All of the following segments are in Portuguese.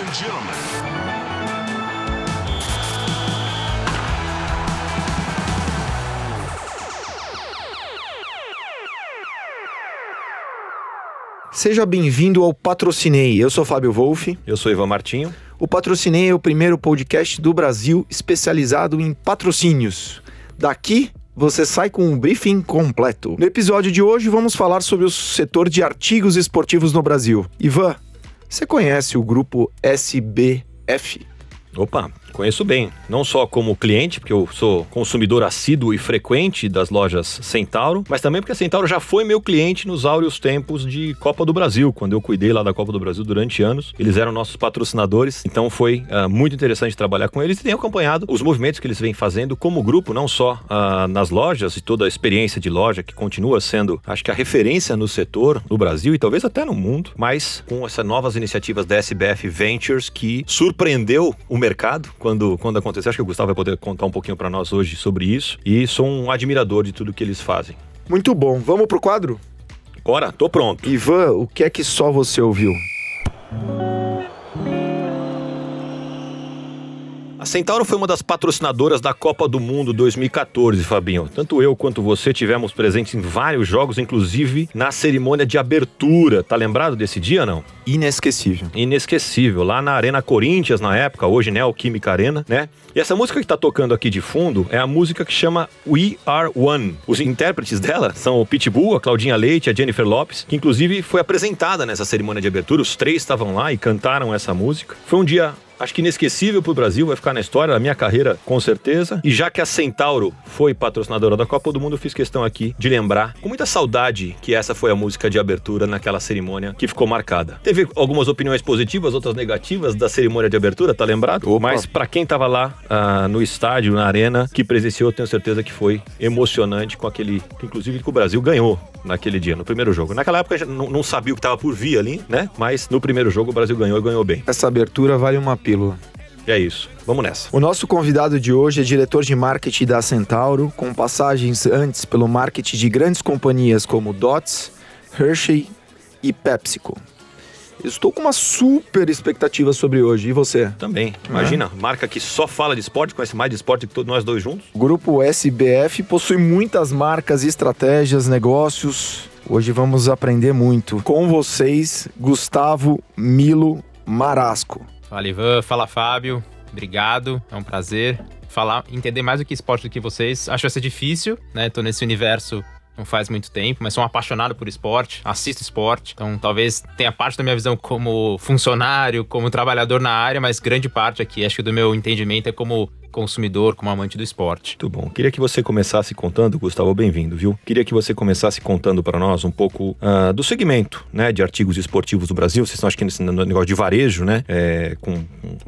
and gentlemen. Seja bem-vindo ao Patrocinei. Eu sou Fábio Wolff. Eu sou Ivan Martinho. O Patrocinei é o primeiro podcast do Brasil especializado em patrocínios. Daqui você sai com um briefing completo. No episódio de hoje vamos falar sobre o setor de artigos esportivos no Brasil. Ivan, você conhece o grupo SBF? Opa, Conheço bem, não só como cliente, porque eu sou consumidor assíduo e frequente das lojas Centauro, mas também porque a Centauro já foi meu cliente nos áureos tempos de Copa do Brasil, quando eu cuidei lá da Copa do Brasil durante anos. Eles eram nossos patrocinadores, então foi uh, muito interessante trabalhar com eles e tenho acompanhado os movimentos que eles vêm fazendo como grupo, não só uh, nas lojas e toda a experiência de loja, que continua sendo, acho que a referência no setor no Brasil e talvez até no mundo, mas com essas novas iniciativas da SBF Ventures que surpreendeu o mercado quando, quando aconteceu. Acho que o Gustavo vai poder contar um pouquinho para nós hoje sobre isso. E sou um admirador de tudo que eles fazem. Muito bom. Vamos pro quadro? Bora, tô pronto. Ivan, o que é que só você ouviu? A Centauro foi uma das patrocinadoras da Copa do Mundo 2014, Fabinho. Tanto eu quanto você tivemos presentes em vários jogos, inclusive na cerimônia de abertura. Tá lembrado desse dia, não? Inesquecível. Inesquecível. Lá na Arena Corinthians, na época, hoje Neoquímica Arena, né? E essa música que tá tocando aqui de fundo é a música que chama We Are One. Os intérpretes dela são o Pitbull, a Claudinha Leite, a Jennifer Lopes, que inclusive foi apresentada nessa cerimônia de abertura. Os três estavam lá e cantaram essa música. Foi um dia acho que inesquecível para o Brasil, vai ficar na história, na minha carreira, com certeza. E já que a Centauro foi patrocinadora da Copa do Mundo, eu fiz questão aqui de lembrar, com muita saudade, que essa foi a música de abertura naquela cerimônia que ficou marcada. Teve algumas opiniões positivas, outras negativas da cerimônia de abertura, tá lembrado? Opa. Mas para quem tava lá uh, no estádio, na arena, que presenciou, tenho certeza que foi emocionante com aquele, que inclusive que o Brasil ganhou naquele dia, no primeiro jogo. Naquela época não, não sabia o que estava por vir ali, né? Mas no primeiro jogo o Brasil ganhou e ganhou bem. Essa abertura vale uma pílula. E é isso. Vamos nessa. O nosso convidado de hoje é diretor de marketing da Centauro, com passagens antes pelo marketing de grandes companhias como Dots, Hershey e PepsiCo. Estou com uma super expectativa sobre hoje. E você? Também. Imagina, é. marca que só fala de esporte, conhece mais de esporte que todos nós dois juntos. O grupo SBF possui muitas marcas, estratégias, negócios. Hoje vamos aprender muito. Com vocês, Gustavo Milo Marasco. Fala Ivan, fala Fábio, obrigado, é um prazer falar, entender mais do que esporte do que vocês. Acho que vai difícil, né? Tô nesse universo não faz muito tempo, mas sou um apaixonado por esporte, assisto esporte, então talvez tenha parte da minha visão como funcionário, como trabalhador na área, mas grande parte aqui, acho que do meu entendimento é como consumidor, como amante do esporte. Muito bom. Queria que você começasse contando, Gustavo, bem-vindo, viu? Queria que você começasse contando para nós um pouco uh, do segmento, né, de artigos esportivos do Brasil. Vocês estão, acho que nesse negócio de varejo, né, é, com, um,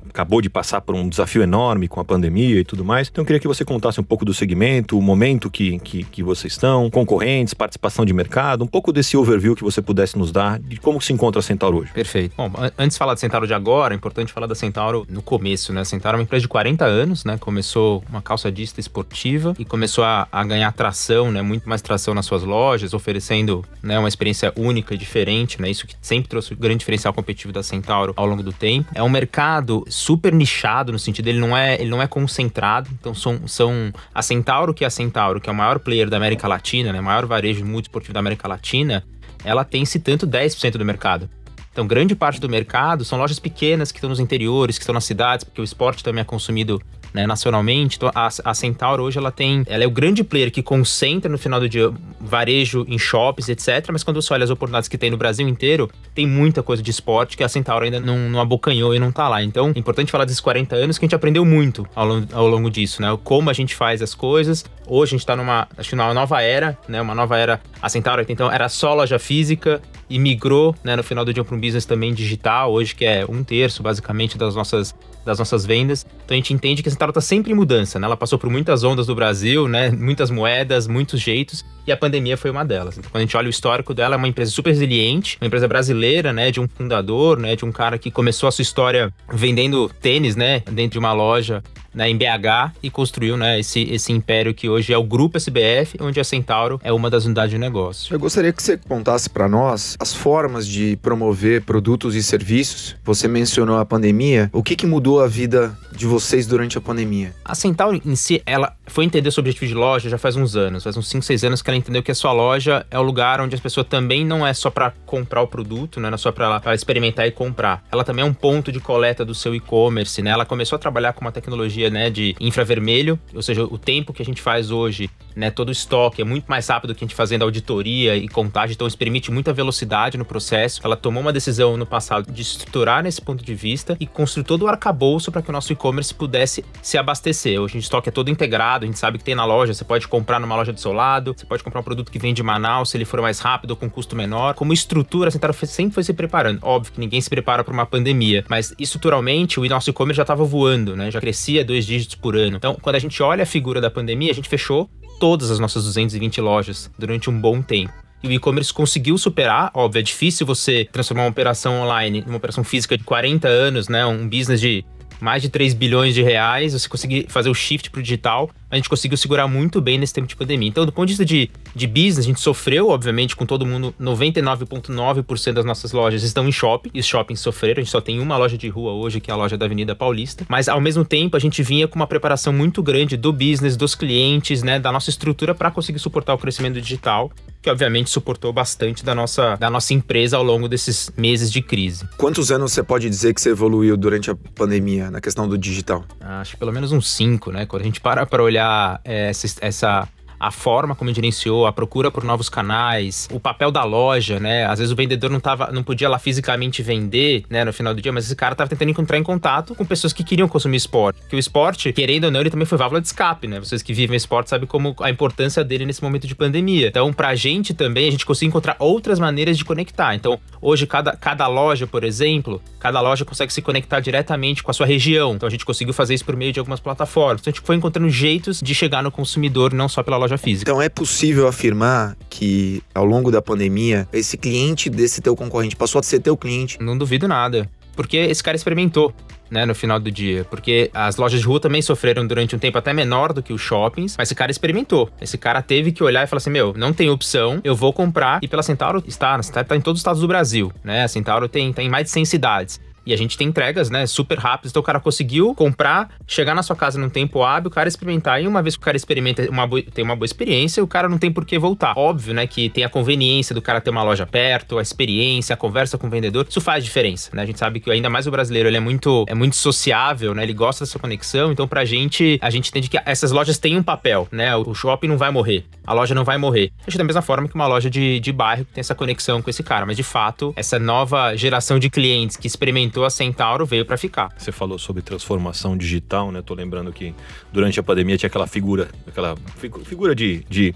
acabou de passar por um desafio enorme com a pandemia e tudo mais. Então, queria que você contasse um pouco do segmento, o momento que, que, que vocês estão, concorrentes, participação de mercado, um pouco desse overview que você pudesse nos dar de como se encontra a Centauro hoje. Perfeito. Bom, antes de falar da Centauro de agora, é importante falar da Centauro no começo, né? A Centauro é uma empresa de 40 anos, né? Né? Começou uma calçadista esportiva e começou a, a, ganhar tração, né? Muito mais tração nas suas lojas, oferecendo né, uma experiência única e diferente, né? Isso que sempre trouxe o grande diferencial competitivo da Centauro ao longo do tempo. É um mercado super nichado no sentido ele não é ele não é concentrado. Então são, são a Centauro que é a Centauro, que é o maior player da América Latina, né? Maior varejo multiesportivo da América Latina. Ela tem se tanto 10% do mercado. Então, grande parte do mercado são lojas pequenas que estão nos interiores, que estão nas cidades, porque o esporte também é consumido né, nacionalmente. Então, a, a Centauro hoje ela tem, ela é o grande player que concentra no final do dia varejo em shops, etc. Mas quando você olha as oportunidades que tem no Brasil inteiro, tem muita coisa de esporte que a Centauro ainda não, não abocanhou e não tá lá. Então, é importante falar desses 40 anos que a gente aprendeu muito ao longo, ao longo disso, né? Como a gente faz as coisas. Hoje a gente tá numa, acho que numa nova era, né? Uma nova era. A Centauro então era só loja física e migrou, né, no final do dia para um business também digital, hoje que é um terço basicamente das nossas das nossas vendas. Então a gente entende que a Centauro está sempre em mudança, né? Ela passou por muitas ondas do Brasil, né? Muitas moedas, muitos jeitos, e a pandemia foi uma delas. Então, quando a gente olha o histórico dela, é uma empresa super resiliente, uma empresa brasileira, né? De um fundador, né? De um cara que começou a sua história vendendo tênis, né? Dentro de uma loja né, em BH e construiu né, esse, esse império que hoje é o Grupo SBF, onde a Centauro é uma das unidades de negócio. Eu gostaria que você contasse para nós as formas de promover produtos e serviços. Você mencionou a pandemia. O que, que mudou a vida de vocês durante a pandemia? A Centauro em si, ela foi entender seu objetivo de loja já faz uns anos, faz uns 5, 6 anos que ela entendeu que a sua loja é o lugar onde as pessoas também não é só para comprar o produto, né, não é só para experimentar e comprar. Ela também é um ponto de coleta do seu e-commerce, né? Ela começou a trabalhar com uma tecnologia, né, de infravermelho, ou seja, o tempo que a gente faz hoje, né, todo o estoque é muito mais rápido que a gente fazendo auditoria e contagem, então isso permite muita velocidade no processo. Ela tomou uma decisão no passado de estruturar nesse ponto de vista e construir todo o arcabouço para que o nosso e-commerce pudesse se abastecer. Hoje o estoque é todo integrado, a gente sabe que tem na loja, você pode comprar numa loja do seu lado, você pode comprar um produto que vem de Manaus, se ele for mais rápido com custo menor. Como estrutura, a Central sempre foi se preparando. Óbvio que ninguém se prepara para uma pandemia, mas estruturalmente o nosso e-commerce já estava voando, né? Já crescia dois dígitos por ano. Então, quando a gente olha a figura da pandemia, a gente fechou todas as nossas 220 lojas durante um bom tempo. E o e-commerce conseguiu superar. Óbvio, é difícil você transformar uma operação online numa operação física de 40 anos, né? Um business de mais de 3 bilhões de reais, você conseguir fazer o shift para o digital, a gente conseguiu segurar muito bem nesse tempo de pandemia. Então, do ponto de vista de, de business, a gente sofreu, obviamente, com todo mundo, 99,9% das nossas lojas estão em shopping, e os shoppings sofreram, a gente só tem uma loja de rua hoje, que é a loja da Avenida Paulista, mas ao mesmo tempo a gente vinha com uma preparação muito grande do business, dos clientes, né, da nossa estrutura para conseguir suportar o crescimento digital que obviamente suportou bastante da nossa, da nossa empresa ao longo desses meses de crise. Quantos anos você pode dizer que você evoluiu durante a pandemia na questão do digital? Acho que pelo menos uns cinco, né? Quando a gente para para olhar é, essa, essa a forma como gerenciou, a procura por novos canais, o papel da loja, né? Às vezes o vendedor não, tava, não podia lá fisicamente vender, né, no final do dia, mas esse cara tava tentando entrar em contato com pessoas que queriam consumir esporte. Porque o esporte, querendo ou não, ele também foi válvula de escape, né? Vocês que vivem esporte sabem como a importância dele nesse momento de pandemia. Então, pra gente também, a gente conseguiu encontrar outras maneiras de conectar. Então, hoje, cada, cada loja, por exemplo, cada loja consegue se conectar diretamente com a sua região. Então, a gente conseguiu fazer isso por meio de algumas plataformas. Então, a gente foi encontrando jeitos de chegar no consumidor, não só pela loja loja física. Então é possível afirmar que ao longo da pandemia, esse cliente desse teu concorrente passou a ser teu cliente? Não duvido nada. Porque esse cara experimentou. Né, no final do dia. Porque as lojas de rua também sofreram durante um tempo até menor do que os shoppings, mas esse cara experimentou. Esse cara teve que olhar e falar assim: meu, não tem opção, eu vou comprar. E pela Centauro está, está em todos os estados do Brasil, né? A Centauro tem, tem mais de 100 cidades. E a gente tem entregas, né, super rápidas. Então o cara conseguiu comprar, chegar na sua casa num tempo hábil, o cara experimentar. E uma vez que o cara experimenta, uma tem uma boa experiência, o cara não tem por que voltar. Óbvio, né, que tem a conveniência do cara ter uma loja perto, a experiência, a conversa com o vendedor. Isso faz diferença, né? A gente sabe que ainda mais o brasileiro, ele é muito, é muito sociável, né? Ele gosta dessa conexão. Então, pra gente, a gente entende que essas lojas têm um papel, né? O shopping não vai morrer, a loja não vai morrer. Acho da mesma forma que uma loja de, de bairro que tem essa conexão com esse cara. Mas, de fato, essa nova geração de clientes que experimentam a Centauro veio para ficar. Você falou sobre transformação digital, né? Tô lembrando que durante a pandemia tinha aquela figura, aquela figura de, de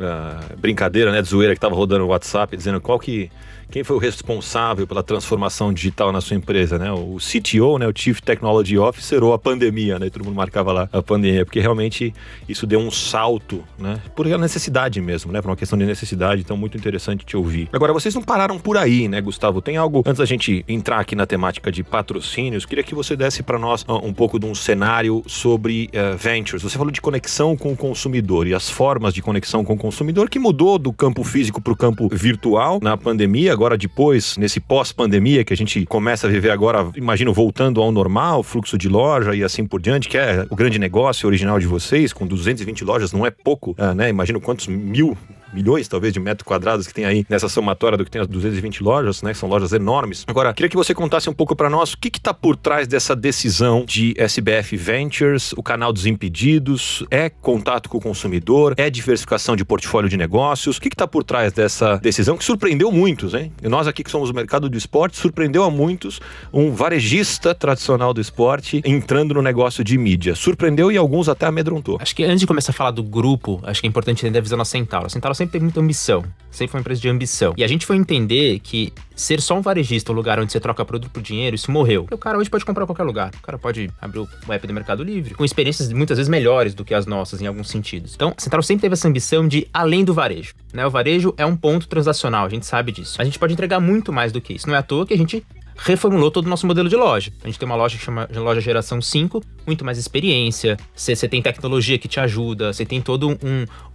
uh, brincadeira, né, de zoeira que tava rodando no WhatsApp, dizendo qual que quem foi o responsável pela transformação digital na sua empresa, né? O CTO, né? O Chief Technology Officer ou a pandemia, né? Todo mundo marcava lá a pandemia, porque realmente isso deu um salto, né? Por necessidade mesmo, né? Por uma questão de necessidade, então muito interessante te ouvir. Agora, vocês não pararam por aí, né, Gustavo? Tem algo, antes da gente entrar aqui na temática de patrocínios, queria que você desse para nós uh, um pouco de um cenário sobre uh, ventures. Você falou de conexão com o consumidor e as formas de conexão com o consumidor que mudou do campo físico para o campo virtual na pandemia agora depois, nesse pós-pandemia que a gente começa a viver agora, imagino, voltando ao normal, fluxo de loja e assim por diante, que é o grande negócio original de vocês, com 220 lojas, não é pouco, uh, né? Imagino quantos mil milhões, talvez, de metros quadrados que tem aí nessa somatória do que tem as 220 lojas, né? São lojas enormes. Agora, queria que você contasse um pouco para nós o que está por trás dessa decisão de SBF Ventures, o canal dos impedidos, é contato com o consumidor, é diversificação de portfólio de negócios. O que está por trás dessa decisão que surpreendeu muitos, hein? E nós aqui que somos o mercado do esporte, surpreendeu a muitos um varejista tradicional do esporte entrando no negócio de mídia. Surpreendeu e alguns até amedrontou. Acho que antes de começar a falar do grupo, acho que é importante entender a visão da Centauro. A Centauro sempre teve muita ambição, sempre foi uma empresa de ambição. E a gente foi entender que ser só um varejista, um lugar onde você troca produto por dinheiro, isso morreu. o cara hoje pode comprar em qualquer lugar. O cara pode abrir o app do Mercado Livre, com experiências muitas vezes melhores do que as nossas em alguns sentidos. Então, a Central sempre teve essa ambição de além do varejo. Né? O varejo é um ponto transacional, a gente sabe disso. A gente pode entregar muito mais do que isso. Não é à toa que a gente reformulou todo o nosso modelo de loja. A gente tem uma loja que chama loja geração 5, muito mais experiência, você tem tecnologia que te ajuda, você tem todo um,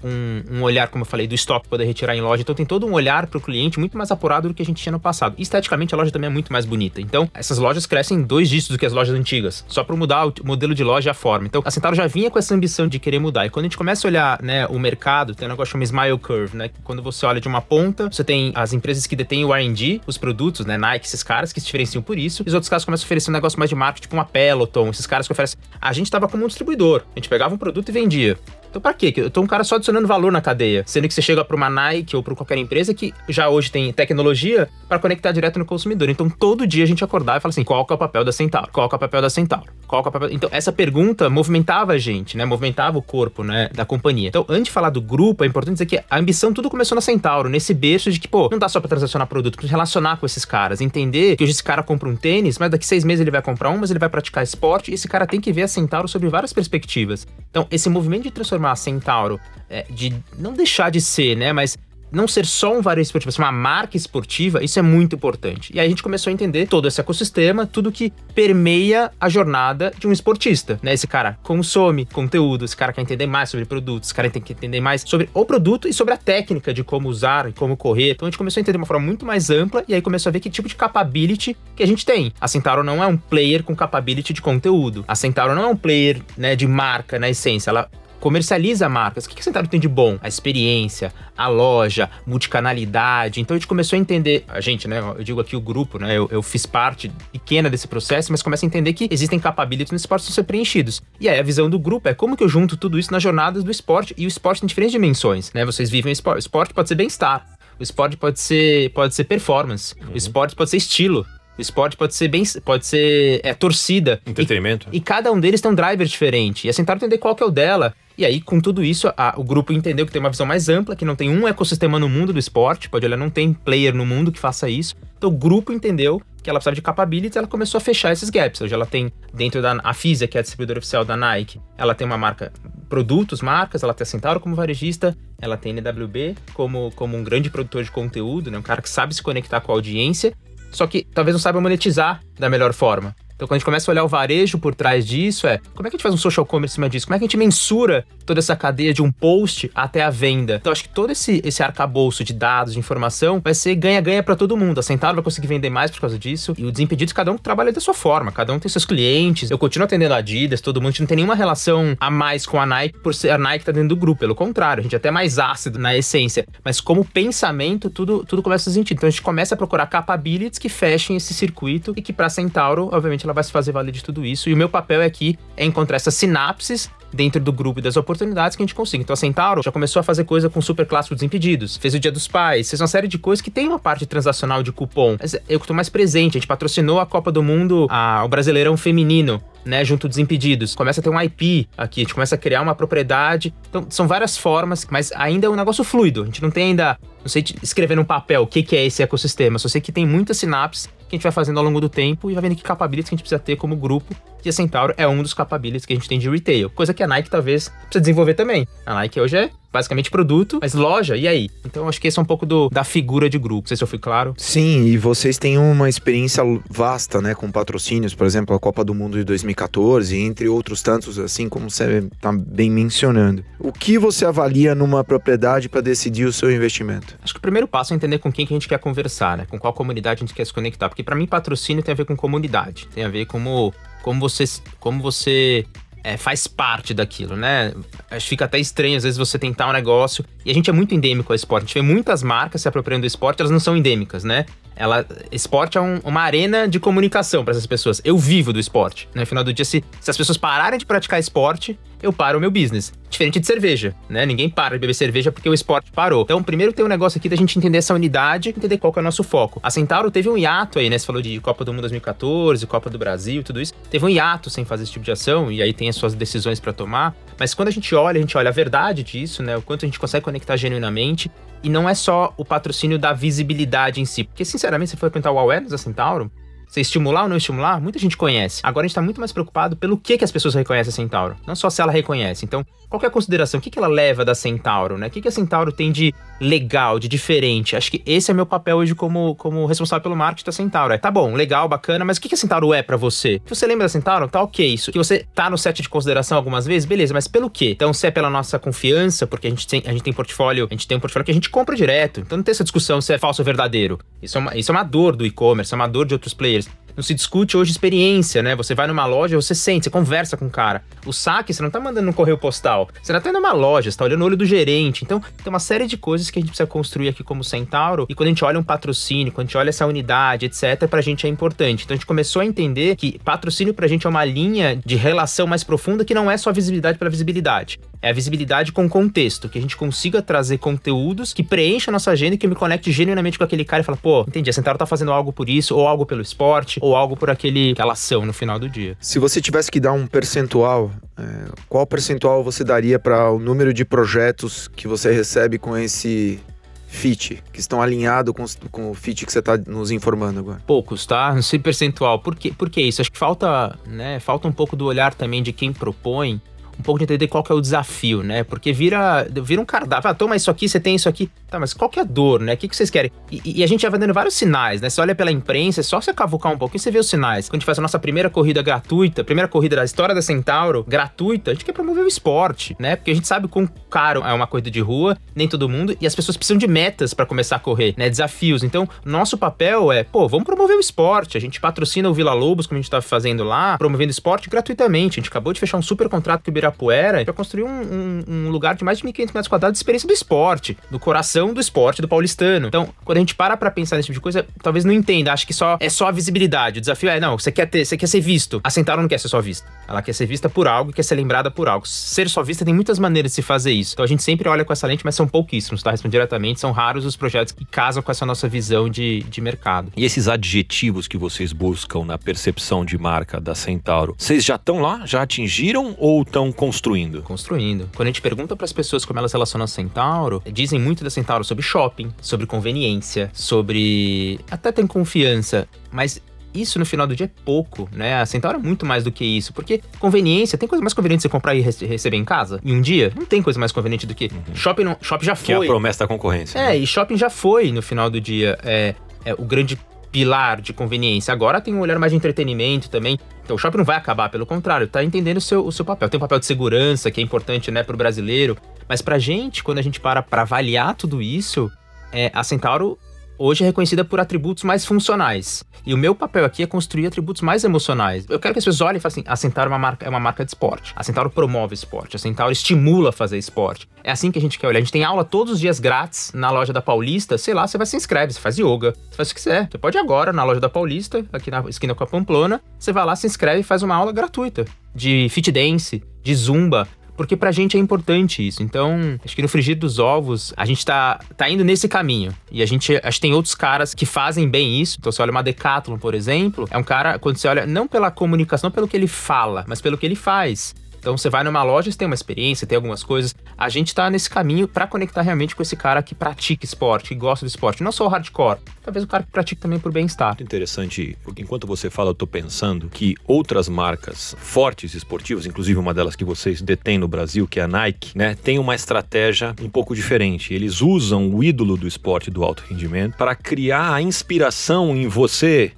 um, um, olhar, como eu falei, do estoque poder retirar em loja, então tem todo um olhar para o cliente muito mais apurado do que a gente tinha no passado. Esteticamente a loja também é muito mais bonita. Então, essas lojas crescem dois dígitos do que as lojas antigas, só para mudar o modelo de loja e a forma. Então, a Centauro já vinha com essa ambição de querer mudar. E quando a gente começa a olhar né, o mercado, tem um negócio chamado Smile Curve, né? Quando você olha de uma ponta, você tem as empresas que detêm o R&D, os produtos, né, Nike, esses caras que diferenciam por isso, os outros caras começam a oferecer um negócio mais de marketing, tipo uma Peloton, esses caras que oferecem. A gente estava como um distribuidor. A gente pegava um produto e vendia. Então, para quê? Eu tô um cara só adicionando valor na cadeia. Sendo que você chega para uma Nike ou para qualquer empresa que já hoje tem tecnologia para conectar direto no consumidor. Então, todo dia a gente acordava e falava assim: qual é o papel da Centauro? Qual é o papel da Centauro? Qual é o papel. Então, essa pergunta movimentava a gente, né? Movimentava o corpo, né? Da companhia. Então, antes de falar do grupo, é importante dizer que a ambição tudo começou na Centauro, nesse berço de que, pô, não dá só para transacionar produto, pra relacionar com esses caras, entender que hoje esse cara compra um tênis, mas daqui seis meses ele vai comprar um, mas ele vai praticar esporte, e esse cara tem que ver a Centauro sobre várias perspectivas. Então, esse movimento de transformar a Centauro é, de não deixar de ser, né? Mas não ser só um varejo esportivo, ser uma marca esportiva, isso é muito importante. E aí a gente começou a entender todo esse ecossistema, tudo que permeia a jornada de um esportista, né? Esse cara consome conteúdo, esse cara quer entender mais sobre produtos, esse cara tem que entender mais sobre o produto e sobre a técnica de como usar e como correr. Então a gente começou a entender de uma forma muito mais ampla e aí começou a ver que tipo de capability que a gente tem. A Centauro não é um player com capability de conteúdo. A Centauro não é um player, né, de marca na essência. Ela comercializa marcas. O que a Centauro tem de bom? A experiência, a loja, multicanalidade. Então a gente começou a entender, a gente, né? Eu digo aqui o grupo, né? Eu, eu fiz parte pequena desse processo, mas começa a entender que existem capabilities no esporte a ser preenchidos. E aí a visão do grupo é como que eu junto tudo isso nas jornadas do esporte. E o esporte tem diferentes dimensões, né? Vocês vivem o esporte. O esporte pode ser bem-estar. O esporte pode ser, pode ser performance. Uhum. O esporte pode ser estilo. O esporte pode ser bem, pode ser é, torcida. Entretenimento. E, e, cada um deles tem um driver diferente. E é tentar entender qual que é o dela. E aí, com tudo isso, a, o grupo entendeu que tem uma visão mais ampla, que não tem um ecossistema no mundo do esporte, pode olhar, não tem player no mundo que faça isso. Então o grupo entendeu que ela precisava de capabilities, ela começou a fechar esses gaps. Hoje ela tem dentro da a Fisia, que é a distribuidora oficial da Nike, ela tem uma marca, produtos, marcas, ela tem a Centauro como varejista, ela tem a NWB como, como um grande produtor de conteúdo, né, um cara que sabe se conectar com a audiência, só que talvez não saiba monetizar da melhor forma. Então, quando a gente começa a olhar o varejo por trás disso, é como é que a gente faz um social commerce em cima disso? Como é que a gente mensura toda essa cadeia de um post até a venda? Então, acho que todo esse, esse arcabouço de dados, de informação, vai ser ganha-ganha para todo mundo. A Centauro vai conseguir vender mais por causa disso. E o Desimpedidos, cada um trabalha da sua forma, cada um tem seus clientes. Eu continuo atendendo a Adidas, todo mundo. A gente não tem nenhuma relação a mais com a Nike por ser a Nike tá dentro do grupo. Pelo contrário, a gente é até mais ácido na essência. Mas como pensamento, tudo, tudo começa a sentir. Então, a gente começa a procurar capabilities que fechem esse circuito e que para Centauro, obviamente, ela ela vai se fazer valer de tudo isso. E o meu papel aqui é encontrar essas sinapses dentro do grupo e das oportunidades que a gente consiga. Então a Centauro já começou a fazer coisa com super clássico Desimpedidos, fez o Dia dos Pais, fez uma série de coisas que tem uma parte transacional de cupom. Mas eu que tô mais presente, a gente patrocinou a Copa do Mundo, a, o Brasileirão Feminino. Né, junto dos impedidos. Começa a ter um IP aqui, a gente começa a criar uma propriedade. Então, são várias formas, mas ainda é um negócio fluido. A gente não tem ainda, não sei escrever num papel o que, que é esse ecossistema, só sei que tem muitas sinapses que a gente vai fazendo ao longo do tempo e vai vendo que capabilities que a gente precisa ter como grupo. E a Centauro é um dos capabilities que a gente tem de retail, coisa que a Nike talvez precisa desenvolver também. A Nike hoje é basicamente produto, mas loja, e aí? Então acho que esse é um pouco do, da figura de grupo. Não sei se eu fui claro. Sim, e vocês têm uma experiência vasta, né, com patrocínios, por exemplo, a Copa do Mundo de 2014, entre outros tantos, assim como você está bem mencionando. O que você avalia numa propriedade para decidir o seu investimento? Acho que o primeiro passo é entender com quem que a gente quer conversar, né? Com qual comunidade a gente quer se conectar, porque para mim patrocínio tem a ver com comunidade, tem a ver como como você como você é, faz parte daquilo, né? Acho que fica até estranho às vezes você tentar um negócio. E a gente é muito endêmico ao esporte. A gente vê muitas marcas se apropriando do esporte, elas não são endêmicas, né? Ela, esporte é um, uma arena de comunicação para essas pessoas. Eu vivo do esporte. Né? No final do dia, se, se as pessoas pararem de praticar esporte, eu paro o meu business. Diferente de cerveja, né? Ninguém para de beber cerveja porque o esporte parou. Então, primeiro tem um negócio aqui da gente entender essa unidade, entender qual é o nosso foco. A Centauro teve um hiato aí, né? Você falou de Copa do Mundo 2014, Copa do Brasil, tudo isso. Teve um hiato sem fazer esse tipo de ação e aí tem as suas decisões para tomar. Mas quando a gente olha, a gente olha a verdade disso, né? O quanto a gente consegue conectar genuinamente E não é só o patrocínio da visibilidade em si. Porque, sinceramente, se for perguntar o awareness da Centauro, você estimular ou não estimular, muita gente conhece. Agora a gente está muito mais preocupado pelo que, que as pessoas reconhecem a Centauro. Não só se ela reconhece. Então, qual é a consideração? O que, que ela leva da Centauro, né? O que, que a Centauro tem de legal, de diferente? Acho que esse é meu papel hoje como, como responsável pelo marketing da Centauro. É, tá bom, legal, bacana, mas o que, que a Centauro é para você? Se você lembra da Centauro, tá ok isso. Que você tá no set de consideração algumas vezes, beleza, mas pelo quê? Então, se é pela nossa confiança, porque a gente tem, a gente tem portfólio, a gente tem um portfólio que a gente compra direto. Então não tem essa discussão se é falso ou verdadeiro. Isso é uma, isso é uma dor do e-commerce, é uma dor de outros players. Não se discute hoje experiência, né? Você vai numa loja, você sente, você conversa com o cara. O saque, você não tá mandando no correio postal. Você tá indo numa loja, você tá olhando o olho do gerente. Então, tem uma série de coisas que a gente precisa construir aqui como Centauro. E quando a gente olha um patrocínio, quando a gente olha essa unidade, etc., pra gente é importante. Então, a gente começou a entender que patrocínio pra gente é uma linha de relação mais profunda que não é só visibilidade pela visibilidade. É a visibilidade com contexto, que a gente consiga trazer conteúdos que preencham a nossa agenda e que me conecte genuinamente com aquele cara e fala, pô, entendi, a Centauro tá fazendo algo por isso, ou algo pelo esporte, ou algo por aquele, aquela ação no final do dia. Se você tivesse que dar um percentual, é, qual percentual você daria para o número de projetos que você recebe com esse fit, que estão alinhados com, com, o fit que você está nos informando agora? Poucos, tá? Não sei percentual. Por, quê? Por que isso? Acho que falta, né, falta um pouco do olhar também de quem propõe um pouco de entender qual que é o desafio, né? Porque vira, vira um cardápio. Ah, toma isso aqui, você tem isso aqui. Tá, mas qual que é a dor, né? O que, que vocês querem? E, e a gente vai dando vários sinais, né? Você olha pela imprensa, é só você cavucar um pouquinho, você vê os sinais. Quando a gente faz a nossa primeira corrida gratuita, primeira corrida da história da Centauro, gratuita, a gente quer promover o esporte, né? Porque a gente sabe quão caro é uma corrida de rua, nem todo mundo, e as pessoas precisam de metas para começar a correr, né? Desafios. Então, nosso papel é, pô, vamos promover o esporte. A gente patrocina o Vila Lobos, como a gente tá fazendo lá, promovendo esporte gratuitamente. A gente acabou de fechar um super contrato com o Ibirapuera para construir um, um, um, lugar de mais de 1.500 metros quadrados de experiência do esporte, do coração do esporte do paulistano. Então, quando a gente para pra pensar nesse tipo de coisa, talvez não entenda, acho que só é só a visibilidade. O desafio é, não, você quer ter, você quer ser visto. A Centauro não quer ser só vista. Ela quer ser vista por algo quer ser lembrada por algo. Ser só vista tem muitas maneiras de se fazer isso. Então a gente sempre olha com essa lente, mas são pouquíssimos, tá? Respondendo diretamente, são raros os projetos que casam com essa nossa visão de, de mercado. E esses adjetivos que vocês buscam na percepção de marca da Centauro, vocês já estão lá? Já atingiram ou estão construindo? Construindo. Quando a gente pergunta para as pessoas como elas relacionam a Centauro, dizem muito da Centauro sobre shopping, sobre conveniência, sobre. até tem confiança, mas isso no final do dia é pouco, né? A Centauro é muito mais do que isso, porque conveniência, tem coisa mais conveniente você comprar e receber em casa em um dia? Não tem coisa mais conveniente do que. Uhum. Shopping, não, shopping já foi. Que é a promessa da concorrência. É, né? e shopping já foi no final do dia. É, é o grande pilar de conveniência. Agora tem um olhar mais de entretenimento também. Então o shopping não vai acabar, pelo contrário, tá entendendo o seu, o seu papel. Tem um papel de segurança que é importante, né, pro brasileiro. Mas pra gente, quando a gente para pra avaliar tudo isso, é, a Centauro hoje é reconhecida por atributos mais funcionais. E o meu papel aqui é construir atributos mais emocionais. Eu quero que as pessoas olhem e falem assim: a é uma marca, é uma marca de esporte. A Centauro promove esporte. A Centauro estimula a fazer esporte. É assim que a gente quer olhar. A gente tem aula todos os dias grátis na loja da Paulista. Sei lá, você vai se inscreve, você faz yoga, você faz o que quiser. Você pode ir agora na loja da Paulista, aqui na esquina com a Pamplona. Você vai lá, se inscreve e faz uma aula gratuita de fit dance, de zumba, porque pra gente é importante isso. Então, acho que no frigir dos ovos, a gente tá, tá indo nesse caminho. E a gente, acho que tem outros caras que fazem bem isso. Então, você olha uma Decathlon, por exemplo, é um cara, quando você olha, não pela comunicação, não pelo que ele fala, mas pelo que ele faz. Então você vai numa loja, você tem uma experiência, tem algumas coisas. A gente tá nesse caminho para conectar realmente com esse cara que pratica esporte, que gosta do esporte, não só o hardcore. Talvez o cara que pratica também por bem-estar. Interessante, porque enquanto você fala, eu tô pensando que outras marcas fortes esportivas, inclusive uma delas que vocês detêm no Brasil, que é a Nike, né, tem uma estratégia um pouco diferente. Eles usam o ídolo do esporte do alto rendimento para criar a inspiração em você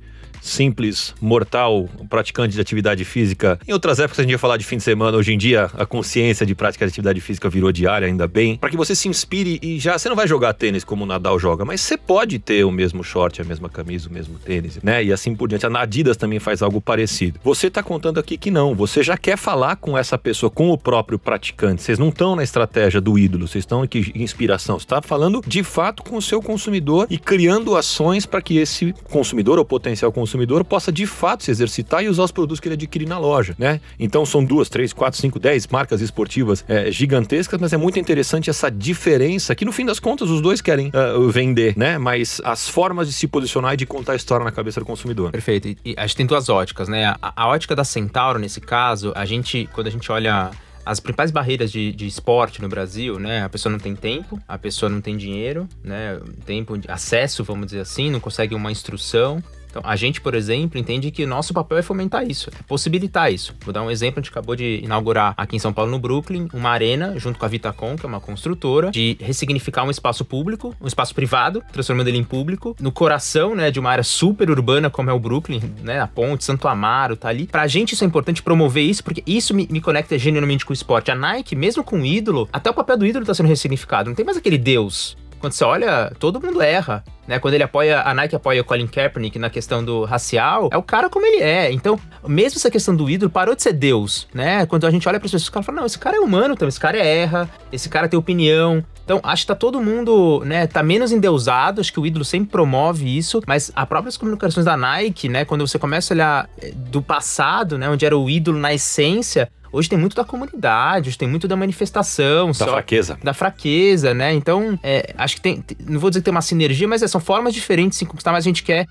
simples, mortal, praticante de atividade física. Em outras épocas a gente ia falar de fim de semana, hoje em dia a consciência de prática de atividade física virou diária, ainda bem, para que você se inspire e já você não vai jogar tênis como o Nadal joga, mas você pode ter o mesmo short, a mesma camisa, o mesmo tênis, né? E assim por diante. A Adidas também faz algo parecido. Você tá contando aqui que não, você já quer falar com essa pessoa, com o próprio praticante. Vocês não estão na estratégia do ídolo, vocês estão aqui em inspiração. Você está falando de fato com o seu consumidor e criando ações para que esse consumidor ou potencial consumidor consumidor possa de fato se exercitar e usar os produtos que ele adquire na loja, né? Então são duas, três, quatro, cinco, dez marcas esportivas é, gigantescas, mas é muito interessante essa diferença que no fim das contas os dois querem uh, vender, né? Mas as formas de se posicionar e de contar a história na cabeça do consumidor. Perfeito. E a gente tem duas óticas, né? A, a ótica da Centauro nesse caso, a gente quando a gente olha as principais barreiras de, de esporte no Brasil, né? A pessoa não tem tempo, a pessoa não tem dinheiro, né? Tempo acesso, vamos dizer assim, não consegue uma instrução. Então, a gente, por exemplo, entende que nosso papel é fomentar isso, é possibilitar isso. Vou dar um exemplo, a gente acabou de inaugurar aqui em São Paulo, no Brooklyn, uma arena, junto com a Vitacom, que é uma construtora, de ressignificar um espaço público, um espaço privado, transformando ele em público, no coração, né, de uma área super urbana como é o Brooklyn, né, a ponte, Santo Amaro, tá ali. Pra gente isso é importante promover isso, porque isso me, me conecta genuinamente com o esporte. A Nike, mesmo com o ídolo, até o papel do ídolo tá sendo ressignificado, não tem mais aquele Deus quando você olha, todo mundo erra. Né, quando ele apoia, a Nike apoia o Colin Kaepernick na questão do racial, é o cara como ele é. Então, mesmo essa questão do ídolo parou de ser Deus, né? Quando a gente olha para as pessoas, o cara fala, não, esse cara é humano também, esse cara erra, esse cara tem opinião. Então, acho que tá todo mundo, né, tá menos endeusado, acho que o ídolo sempre promove isso, mas as próprias comunicações da Nike, né, quando você começa a olhar eh, do passado, né, onde era o ídolo na essência, Hoje tem muito da comunidade, hoje tem muito da manifestação. Da só, fraqueza. Da fraqueza, né? Então, é, acho que tem. Não vou dizer que tem uma sinergia, mas é, são formas diferentes de conquistar, mas a gente quer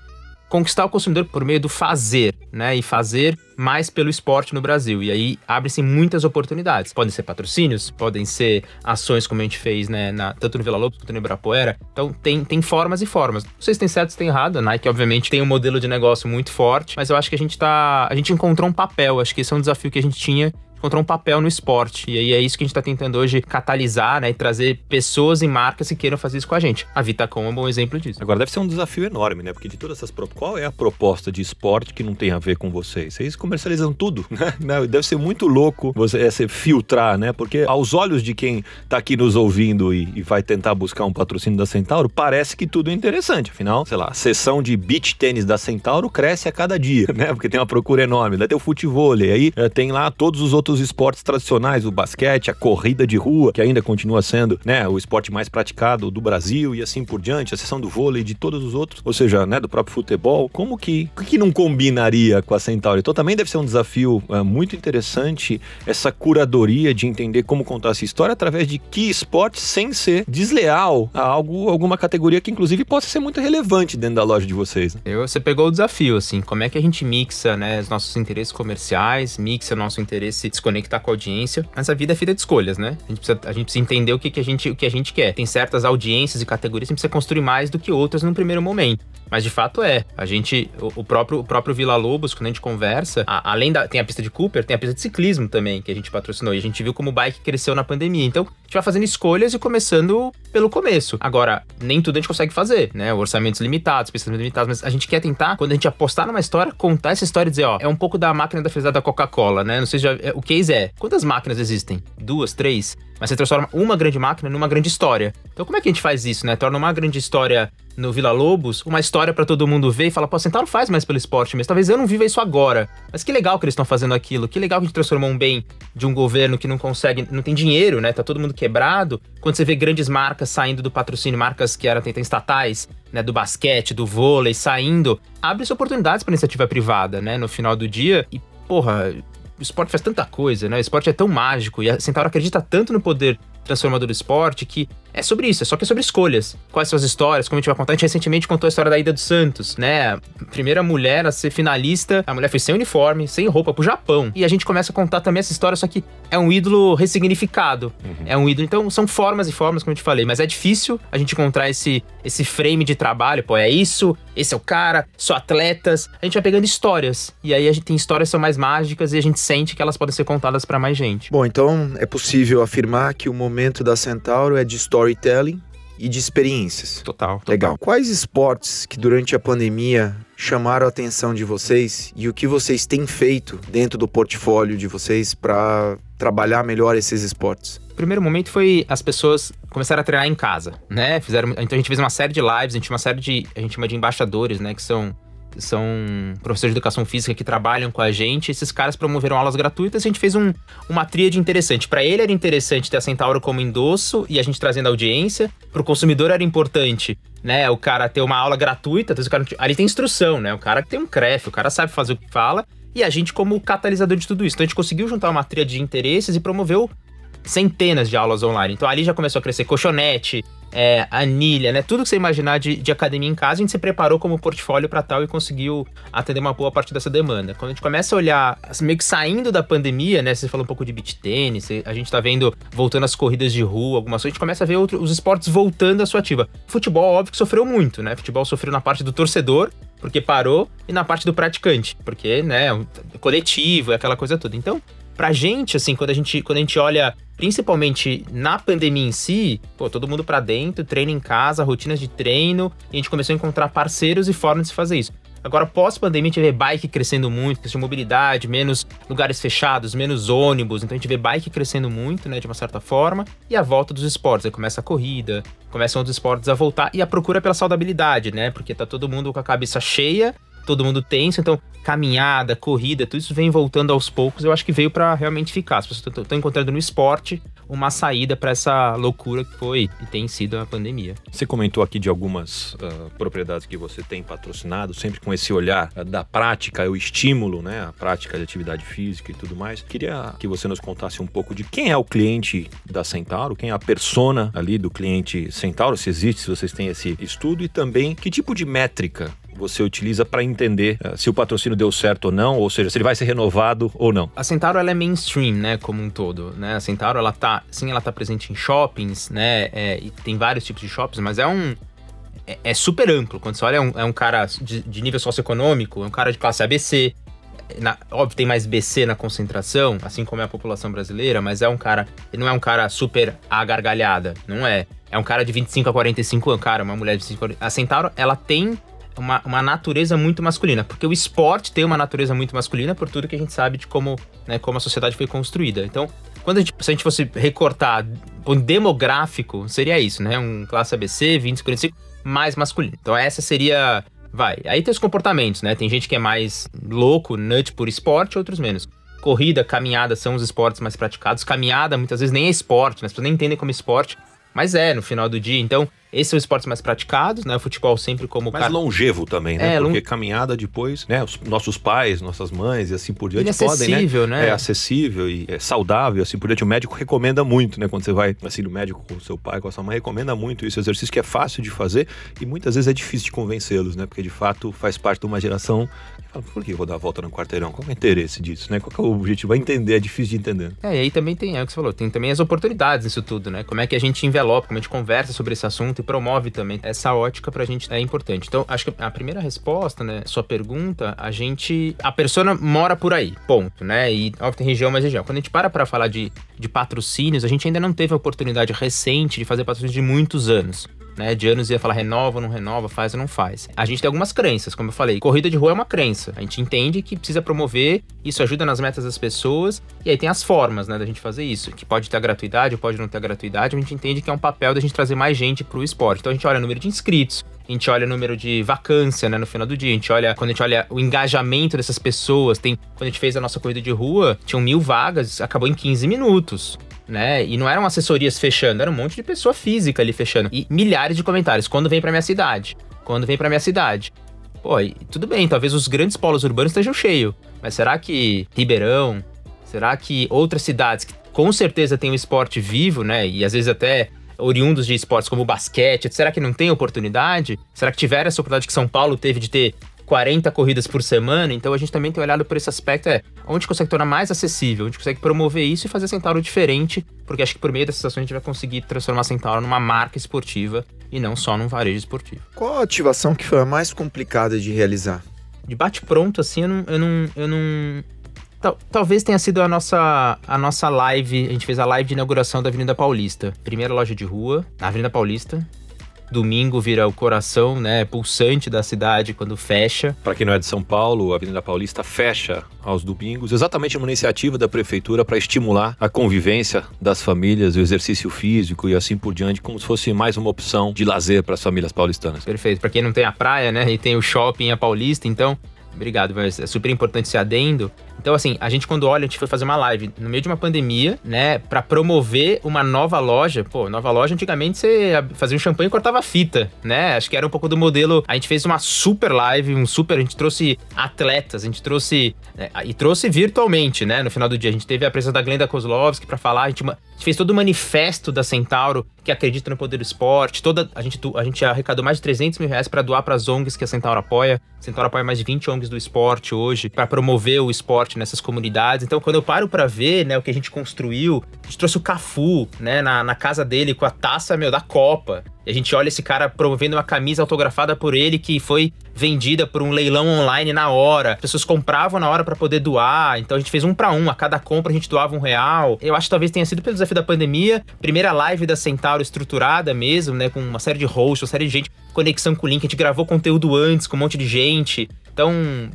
conquistar o consumidor por meio do fazer, né? E fazer mais pelo esporte no Brasil. E aí abrem-se muitas oportunidades. Podem ser patrocínios, podem ser ações como a gente fez, né? Na, tanto no Vila Lobos quanto no Ibirapuera. Então tem, tem formas e formas. Não sei se tem certo se tem errado. A Nike, obviamente, tem um modelo de negócio muito forte, mas eu acho que a gente tá. A gente encontrou um papel. Acho que esse é um desafio que a gente tinha encontrar um papel no esporte. E aí é isso que a gente está tentando hoje catalisar, né? E trazer pessoas e marcas que queiram fazer isso com a gente. A Vitacom é um bom exemplo disso. Agora deve ser um desafio enorme, né? Porque de todas essas qual é a proposta de esporte que não tem a ver com vocês? Vocês comercializam tudo, né? Deve ser muito louco você, é, você filtrar, né? Porque aos olhos de quem está aqui nos ouvindo e, e, vai tentar buscar um patrocínio da Centauro, parece que tudo é interessante. Afinal, sei lá, a sessão de beach tênis da Centauro cresce a cada dia, né? Porque tem uma procura enorme. Daí tem o futebol, aí é, tem lá todos os outros esportes tradicionais, o basquete, a corrida de rua, que ainda continua sendo, né, o esporte mais praticado do Brasil e assim por diante, a sessão do vôlei de todos os outros, ou seja, né, do próprio futebol. Como que, que não combinaria com a Centauri? Então também deve ser um desafio é, muito interessante essa curadoria de entender como contar essa história através de que esporte sem ser desleal a algo, alguma categoria que inclusive possa ser muito relevante dentro da loja de vocês. Né? Eu, você pegou o desafio, assim, como é que a gente mixa, né, os nossos interesses comerciais, mixa nosso interesse de se conectar com a audiência. Mas a vida é feita de escolhas, né? A gente precisa, a gente precisa entender o que, que, a gente, o que a gente quer. Tem certas audiências e categorias que a gente precisa construir mais do que outras no primeiro momento. Mas de fato é. A gente, o, o próprio, o próprio Vila Lobos, quando a gente conversa, a, além da. Tem a pista de Cooper, tem a pista de ciclismo também, que a gente patrocinou. E a gente viu como o bike cresceu na pandemia. Então, a gente vai fazendo escolhas e começando pelo começo. Agora, nem tudo a gente consegue fazer, né? Orçamentos limitados, pistas limitadas, mas a gente quer tentar, quando a gente apostar numa história, contar essa história e dizer, ó, é um pouco da máquina da felicidade da Coca-Cola, né? Não sei se já. É, o case é: quantas máquinas existem? Duas, três? Mas você transforma uma grande máquina numa grande história. Então, como é que a gente faz isso, né? Torna uma grande história no Vila Lobos, uma história para todo mundo ver e falar, pô, Centauro faz mais pelo esporte mesmo. Talvez eu não viva isso agora. Mas que legal que eles estão fazendo aquilo. Que legal que a gente transformou um bem de um governo que não consegue, não tem dinheiro, né? Tá todo mundo quebrado. Quando você vê grandes marcas saindo do patrocínio, marcas que eram tentam estatais, né? Do basquete, do vôlei, saindo, abre-se oportunidades para iniciativa privada, né? No final do dia. E, porra, o esporte faz tanta coisa, né? O esporte é tão mágico e a Centauro acredita tanto no poder transformador do esporte que é sobre isso, é só que é sobre escolhas. Quais são as histórias, como a gente vai contar. A gente recentemente contou a história da ida do Santos, né? Primeira mulher a ser finalista, a mulher foi sem uniforme, sem roupa, pro Japão. E a gente começa a contar também essa história, só que é um ídolo ressignificado. Uhum. É um ídolo. Então, são formas e formas, como eu te falei, mas é difícil a gente encontrar esse, esse frame de trabalho. Pô, é isso, esse é o cara, são atletas. A gente vai pegando histórias. E aí a gente tem histórias que são mais mágicas e a gente sente que elas podem ser contadas para mais gente. Bom, então é possível afirmar que o momento da Centauro é de história storytelling e de experiências. Total, total. Legal. Quais esportes que durante a pandemia chamaram a atenção de vocês e o que vocês têm feito dentro do portfólio de vocês para trabalhar melhor esses esportes? O primeiro momento foi as pessoas começaram a treinar em casa, né? Fizeram, então a gente fez uma série de lives, a gente tinha uma série de, a gente chama de embaixadores, né, que são são professores de educação física que trabalham com a gente. Esses caras promoveram aulas gratuitas e a gente fez um, uma tríade interessante. Para ele era interessante ter a Centauro como endosso e a gente trazendo audiência. Para o consumidor era importante, né? O cara ter uma aula gratuita. Então, cara, ali tem instrução, né? O cara tem um CREF, o cara sabe fazer o que fala. E a gente como catalisador de tudo isso. Então a gente conseguiu juntar uma tríade de interesses e promoveu centenas de aulas online. Então ali já começou a crescer colchonete, é, anilha, né? Tudo que você imaginar de, de academia em casa, a gente se preparou como portfólio para tal e conseguiu atender uma boa parte dessa demanda. Quando a gente começa a olhar, assim, meio que saindo da pandemia, né? Você falou um pouco de beach tênis, a gente tá vendo voltando as corridas de rua, algumas coisas, a gente começa a ver outro, os esportes voltando à sua ativa. Futebol, óbvio que sofreu muito, né? Futebol sofreu na parte do torcedor, porque parou, e na parte do praticante, porque, né, coletivo, é aquela coisa toda. Então, pra gente, assim, quando a gente, quando a gente olha, principalmente na pandemia em si, pô, todo mundo para dentro, treino em casa, rotinas de treino, e a gente começou a encontrar parceiros e formas de fazer isso. Agora, pós-pandemia, a gente vê bike crescendo muito, questão de mobilidade, menos lugares fechados, menos ônibus. Então a gente vê bike crescendo muito, né, de uma certa forma. E a volta dos esportes. Aí começa a corrida, começam outros esportes a voltar. E a procura pela saudabilidade, né? Porque tá todo mundo com a cabeça cheia todo mundo tenso. Então, caminhada, corrida, tudo isso vem voltando aos poucos. Eu acho que veio para realmente ficar. As pessoas estão encontrando no esporte uma saída para essa loucura que foi e tem sido a pandemia. Você comentou aqui de algumas uh, propriedades que você tem patrocinado, sempre com esse olhar uh, da prática, o estímulo, né, a prática de atividade física e tudo mais. Queria que você nos contasse um pouco de quem é o cliente da Centauro, quem é a persona ali do cliente Centauro, se existe, se vocês têm esse estudo e também que tipo de métrica você utiliza para entender uh, se o patrocínio deu certo ou não, ou seja, se ele vai ser renovado ou não. A Centauro ela é mainstream, né, como um todo, né? A Centauro ela tá, sim, ela tá presente em shoppings, né? É, e tem vários tipos de shoppings, mas é um é, é super amplo. Quando você olha, é um, é um cara de, de, nível socioeconômico, é um cara de classe ABC. Na, óbvio, tem mais BC na concentração, assim como é a população brasileira, mas é um cara. Ele não é um cara super agargalhada, não é. É um cara de 25 a 45 anos, cara, uma mulher de 25 a 45 A Centauro, ela tem uma, uma natureza muito masculina, porque o esporte tem uma natureza muito masculina por tudo que a gente sabe de como, né, como a sociedade foi construída. Então, quando a gente, se a gente fosse recortar um demográfico, seria isso, né? Um classe ABC, 20, 45, mais masculino. Então, essa seria. Vai. Aí tem os comportamentos, né? Tem gente que é mais louco, nut por esporte, outros menos. Corrida, caminhada são os esportes mais praticados. Caminhada muitas vezes nem é esporte, né? as pessoas nem entendem como esporte. Mas é, no final do dia. Então, esses são os esportes mais praticados, né? O futebol sempre como... Mais longevo também, né? É, Porque long... caminhada depois, né? Os nossos pais, nossas mães e assim por diante é podem, né? acessível, né? É acessível e é saudável, assim por diante. O médico recomenda muito, né? Quando você vai, assim, no médico com o seu pai, com a sua mãe, recomenda muito isso. Exercício que é fácil de fazer e muitas vezes é difícil de convencê-los, né? Porque, de fato, faz parte de uma geração por que eu vou dar a volta no quarteirão? Qual é o interesse disso, né? Qual é o objetivo? Vai entender, é difícil de entender. É, e aí também tem, é o que você falou, tem também as oportunidades nisso tudo, né? Como é que a gente envelopa, como a gente conversa sobre esse assunto promove também. Essa ótica pra gente é importante. Então, acho que a primeira resposta, né, sua pergunta, a gente... A persona mora por aí, ponto, né? E, óbvio, tem região mais região. Quando a gente para pra falar de, de patrocínios, a gente ainda não teve a oportunidade recente de fazer patrocínios de muitos anos né? De anos ia falar renova, não renova, faz ou não faz. A gente tem algumas crenças, como eu falei. Corrida de rua é uma crença. A gente entende que precisa promover, isso ajuda nas metas das pessoas. E aí tem as formas, né, da gente fazer isso. Que pode ter gratuidade, pode não ter gratuidade. A gente entende que é um papel da gente trazer mais gente pro esporte. Então a gente olha o número de inscritos, a gente olha o número de vacância, né, no final do dia. A gente olha, quando a gente olha o engajamento dessas pessoas, tem, quando a gente fez a nossa corrida de rua, tinham mil vagas, acabou em 15 minutos né? E não eram assessorias fechando, era um monte de pessoa física ali fechando. E milhares de comentários. Quando vem pra minha cidade? Quando vem pra minha cidade? Pô, tudo bem, talvez os grandes polos urbanos estejam cheios. Mas será que Ribeirão? Será que outras cidades que com certeza tem um esporte vivo, né? E às vezes até oriundos de esportes como basquete, será que não tem oportunidade? Será que tiver essa oportunidade que São Paulo teve de ter 40 corridas por semana, então a gente também tem olhado por esse aspecto, é onde consegue tornar mais acessível, onde consegue promover isso e fazer a Centauro diferente, porque acho que por meio dessas ações a gente vai conseguir transformar a Centauro numa marca esportiva e não só num varejo esportivo. Qual a ativação que foi a mais complicada de realizar? De bate-pronto, assim, eu não, eu não, eu não Tal, talvez tenha sido a nossa, a nossa live. A gente fez a live de inauguração da Avenida Paulista. Primeira loja de rua, na Avenida Paulista domingo vira o coração, né, pulsante da cidade quando fecha. Para quem não é de São Paulo, a Avenida Paulista fecha aos domingos, exatamente uma iniciativa da prefeitura para estimular a convivência das famílias, o exercício físico e assim por diante, como se fosse mais uma opção de lazer para as famílias paulistanas. Perfeito. Para quem não tem a praia, né, e tem o shopping a Paulista, então Obrigado, mas é super importante esse adendo. Então, assim, a gente quando olha, a gente foi fazer uma live no meio de uma pandemia, né, para promover uma nova loja. Pô, nova loja, antigamente você fazia um champanhe e cortava fita, né? Acho que era um pouco do modelo. A gente fez uma super live, um super. A gente trouxe atletas, a gente trouxe. Né, e trouxe virtualmente, né? No final do dia. A gente teve a presença da Glenda Kozlovski para falar. A gente gente fez todo o manifesto da Centauro que acredita no poder do esporte. Toda, a, gente, a gente arrecadou mais de 300 mil reais para doar para as ONGs que a Centauro apoia. A Centauro apoia mais de 20 ONGs do esporte hoje para promover o esporte nessas comunidades. Então, quando eu paro para ver né, o que a gente construiu, a gente trouxe o Cafu né, na, na casa dele com a taça meu, da Copa. E a gente olha esse cara promovendo uma camisa autografada por ele que foi vendida por um leilão online na hora. As pessoas compravam na hora para poder doar. Então a gente fez um para um. A cada compra a gente doava um real. Eu acho que talvez tenha sido pelo desafio da pandemia. Primeira live da Centauro estruturada mesmo, né? Com uma série de hosts, uma série de gente. Conexão com o link. A gente gravou conteúdo antes com um monte de gente. Então,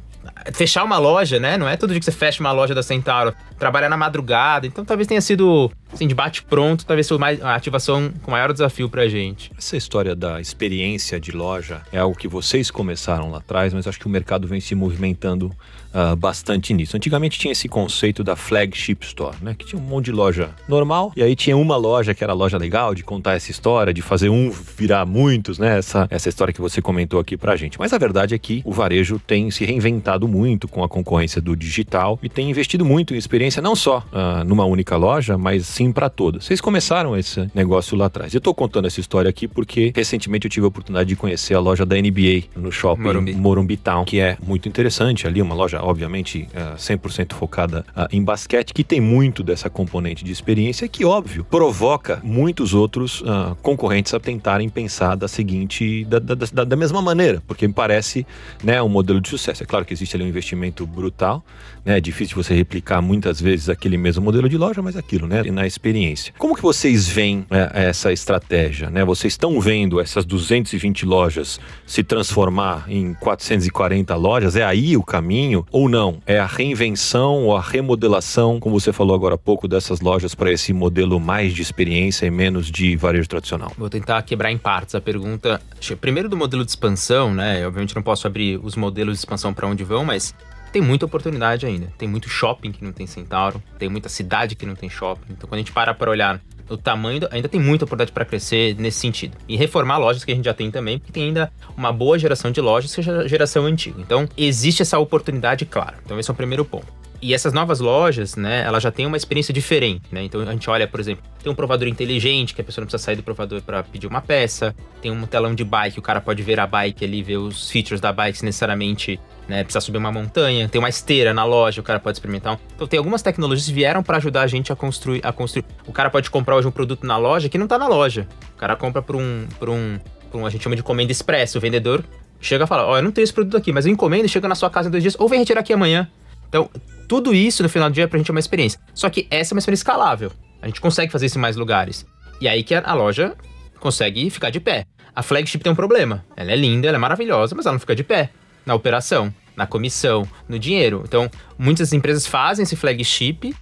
fechar uma loja, né? Não é todo dia que você fecha uma loja da Centauro. Trabalhar na madrugada. Então talvez tenha sido, assim, de bate pronto, talvez seja a ativação com maior desafio pra gente. Essa história da experiência de loja é algo que vocês começaram lá atrás, mas acho que o mercado vem se movimentando uh, bastante nisso. Antigamente tinha esse conceito da flagship store, né? Que tinha um monte de loja normal, e aí tinha uma loja que era a loja legal de contar essa história, de fazer um virar muitos, né? Essa, essa história que você comentou aqui pra gente. Mas a verdade é que o varejo tem se reinventado muito com a concorrência do digital e tem investido muito em experiência, não só uh, numa única loja, mas sim para todas. Vocês começaram esse negócio lá atrás. Eu tô contando essa história aqui porque recentemente eu tive a oportunidade de conhecer a loja da NBA no shopping Morumbi, Morumbi Town, que é muito interessante ali, uma loja obviamente 100% é, focada ah, em basquete, que tem muito dessa componente de experiência, que óbvio provoca muitos outros uh, concorrentes a tentarem pensar da seguinte, da, da, da, da, mesma maneira, porque me parece né, um modelo de sucesso. É claro que existe ali um investimento brutal, né, é difícil você replicar muitas vezes aquele mesmo modelo de loja, mas aquilo, né, na experiência. Como que vocês veem essa estratégia? Né? Vocês estão vendo essas 220 lojas se transformar em 440 lojas? É aí o caminho? Ou não? É a reinvenção ou a remodelação, como você falou agora há pouco, dessas lojas para esse modelo mais de experiência e menos de varejo tradicional? Vou tentar quebrar em partes a pergunta. Primeiro do modelo de expansão, né? Obviamente não posso abrir os modelos de expansão para onde vão, mas tem muita oportunidade ainda. Tem muito shopping que não tem Centauro, tem muita cidade que não tem shopping. Então, quando a gente para para olhar o tamanho, ainda tem muita oportunidade para crescer nesse sentido. E reformar lojas que a gente já tem também, porque tem ainda uma boa geração de lojas que é geração antiga. Então, existe essa oportunidade, claro. Então, esse é o primeiro ponto. E essas novas lojas, né, ela já tem uma experiência diferente, né? Então a gente olha, por exemplo, tem um provador inteligente, que a pessoa não precisa sair do provador para pedir uma peça, tem um telão de bike, o cara pode ver a bike ali, ver os features da bike, se necessariamente né, precisa subir uma montanha, tem uma esteira na loja, o cara pode experimentar. Então tem algumas tecnologias que vieram para ajudar a gente a construir, a construir. O cara pode comprar hoje um produto na loja que não tá na loja. O cara compra por um, por um, por um a gente chama de comenda expressa. O vendedor chega e fala: Ó, oh, eu não tenho esse produto aqui, mas eu encomendo chega na sua casa em dois dias, ou vem retirar aqui amanhã. Então, tudo isso no final do dia pra gente é uma experiência. Só que essa é uma experiência escalável. A gente consegue fazer isso em mais lugares. E aí que a loja consegue ficar de pé. A flagship tem um problema. Ela é linda, ela é maravilhosa, mas ela não fica de pé na operação, na comissão, no dinheiro. Então, muitas empresas fazem esse flagship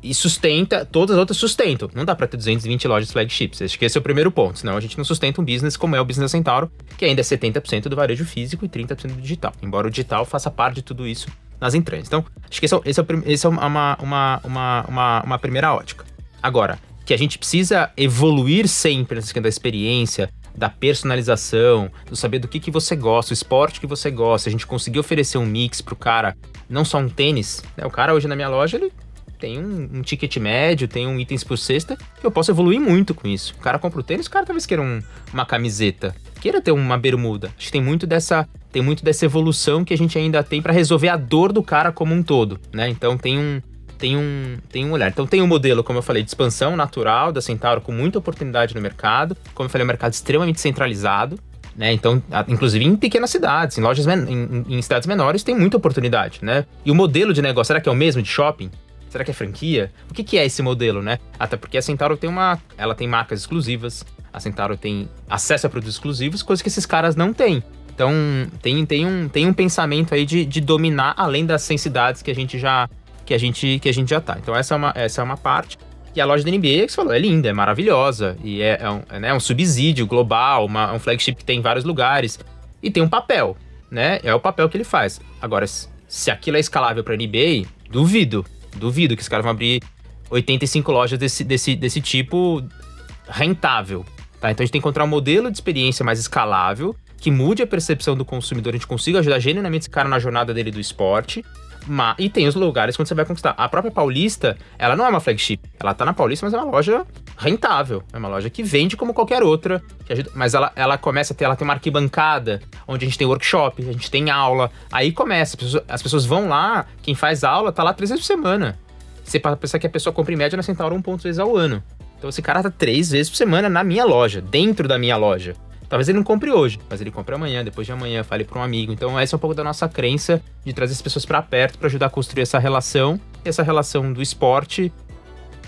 e sustenta, todas as outras sustentam. Não dá para ter 220 lojas flagships. Acho que esse é o primeiro ponto. Senão a gente não sustenta um business como é o Business Centauro, que ainda é 70% do varejo físico e 30% do digital. Embora o digital faça parte de tudo isso nas entranhas. Então, acho que esse é, é, esse é uma, uma, uma, uma, uma primeira ótica. Agora, que a gente precisa evoluir sempre nessa questão da experiência, da personalização, do saber do que, que você gosta, o esporte que você gosta. A gente conseguir oferecer um mix pro cara, não só um tênis. Né? O cara hoje na minha loja, ele tem um, um, ticket médio, tem um itens por cesta, que eu posso evoluir muito com isso. O cara compra o tênis, o cara talvez queira um, uma camiseta, queira ter uma bermuda. Acho que tem muito dessa, tem muito dessa evolução que a gente ainda tem para resolver a dor do cara como um todo, né? Então tem um tem um, tem um olhar. Então tem um modelo, como eu falei, de expansão natural da Centauro com muita oportunidade no mercado. Como eu falei, é um mercado extremamente centralizado. Né? Então, inclusive em pequenas cidades, em lojas em, em, cidades menores, tem muita oportunidade, né? E o modelo de negócio, será que é o mesmo de shopping? Será que é franquia? O que, que é esse modelo, né? Até porque a Centauro tem uma. Ela tem marcas exclusivas, a Centauro tem acesso a produtos exclusivos, coisa que esses caras não têm. Então, tem, tem, um, tem um pensamento aí de, de dominar além das sensidades que a gente já que a gente, que a gente já tá. Então, essa é uma, essa é uma parte. E a loja da NBA, que você falou, é linda, é maravilhosa. E é, é um, é, né, um subsídio global, uma, um flagship que tem em vários lugares. E tem um papel, né? É o papel que ele faz. Agora, se aquilo é escalável para NBA, duvido. Duvido que os caras vão abrir 85 lojas desse, desse, desse tipo rentável. Tá? Então a gente tem que encontrar um modelo de experiência mais escalável, que mude a percepção do consumidor, a gente consiga ajudar genuinamente esse cara na jornada dele do esporte, E tem os lugares quando você vai conquistar. A própria Paulista, ela não é uma flagship. Ela tá na Paulista, mas é uma loja rentável. É uma loja que vende como qualquer outra. ajuda- mas ela, ela começa a ter, ela tem uma arquibancada, onde a gente tem workshop, a gente tem aula. Aí começa, as pessoas, as pessoas vão lá, quem faz aula tá lá três vezes por semana. Você pensar que a pessoa compra em média na Centauro 1.6 ao ano. Então esse cara tá três vezes por semana na minha loja, dentro da minha loja. Talvez ele não compre hoje, mas ele compre amanhã, depois de amanhã, fale para um amigo. Então, essa é um pouco da nossa crença de trazer as pessoas para perto para ajudar a construir essa relação. E essa relação do esporte,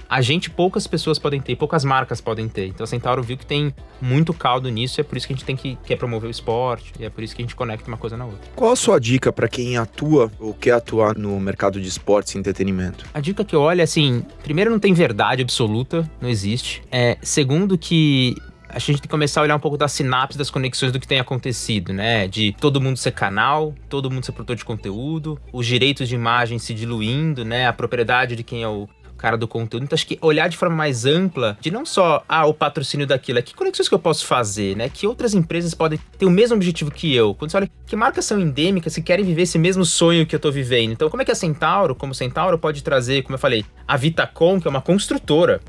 a gente, poucas pessoas podem ter, poucas marcas podem ter. Então, a Centauro viu que tem muito caldo nisso, e é por isso que a gente tem que quer promover o esporte, e é por isso que a gente conecta uma coisa na outra. Qual a sua dica para quem atua ou quer atuar no mercado de esportes e entretenimento? A dica que eu olho é assim: primeiro, não tem verdade absoluta, não existe. É, segundo, que a gente tem que começar a olhar um pouco das sinapses, das conexões do que tem acontecido, né? De todo mundo ser canal, todo mundo ser produtor de conteúdo, os direitos de imagem se diluindo, né? A propriedade de quem é o cara do conteúdo. Então, acho que olhar de forma mais ampla, de não só, ah, o patrocínio daquilo, é que conexões que eu posso fazer, né? Que outras empresas podem ter o mesmo objetivo que eu. Quando você olha que marcas são endêmicas que querem viver esse mesmo sonho que eu tô vivendo. Então, como é que a Centauro, como Centauro, pode trazer, como eu falei, a Vitacom, que é uma construtora,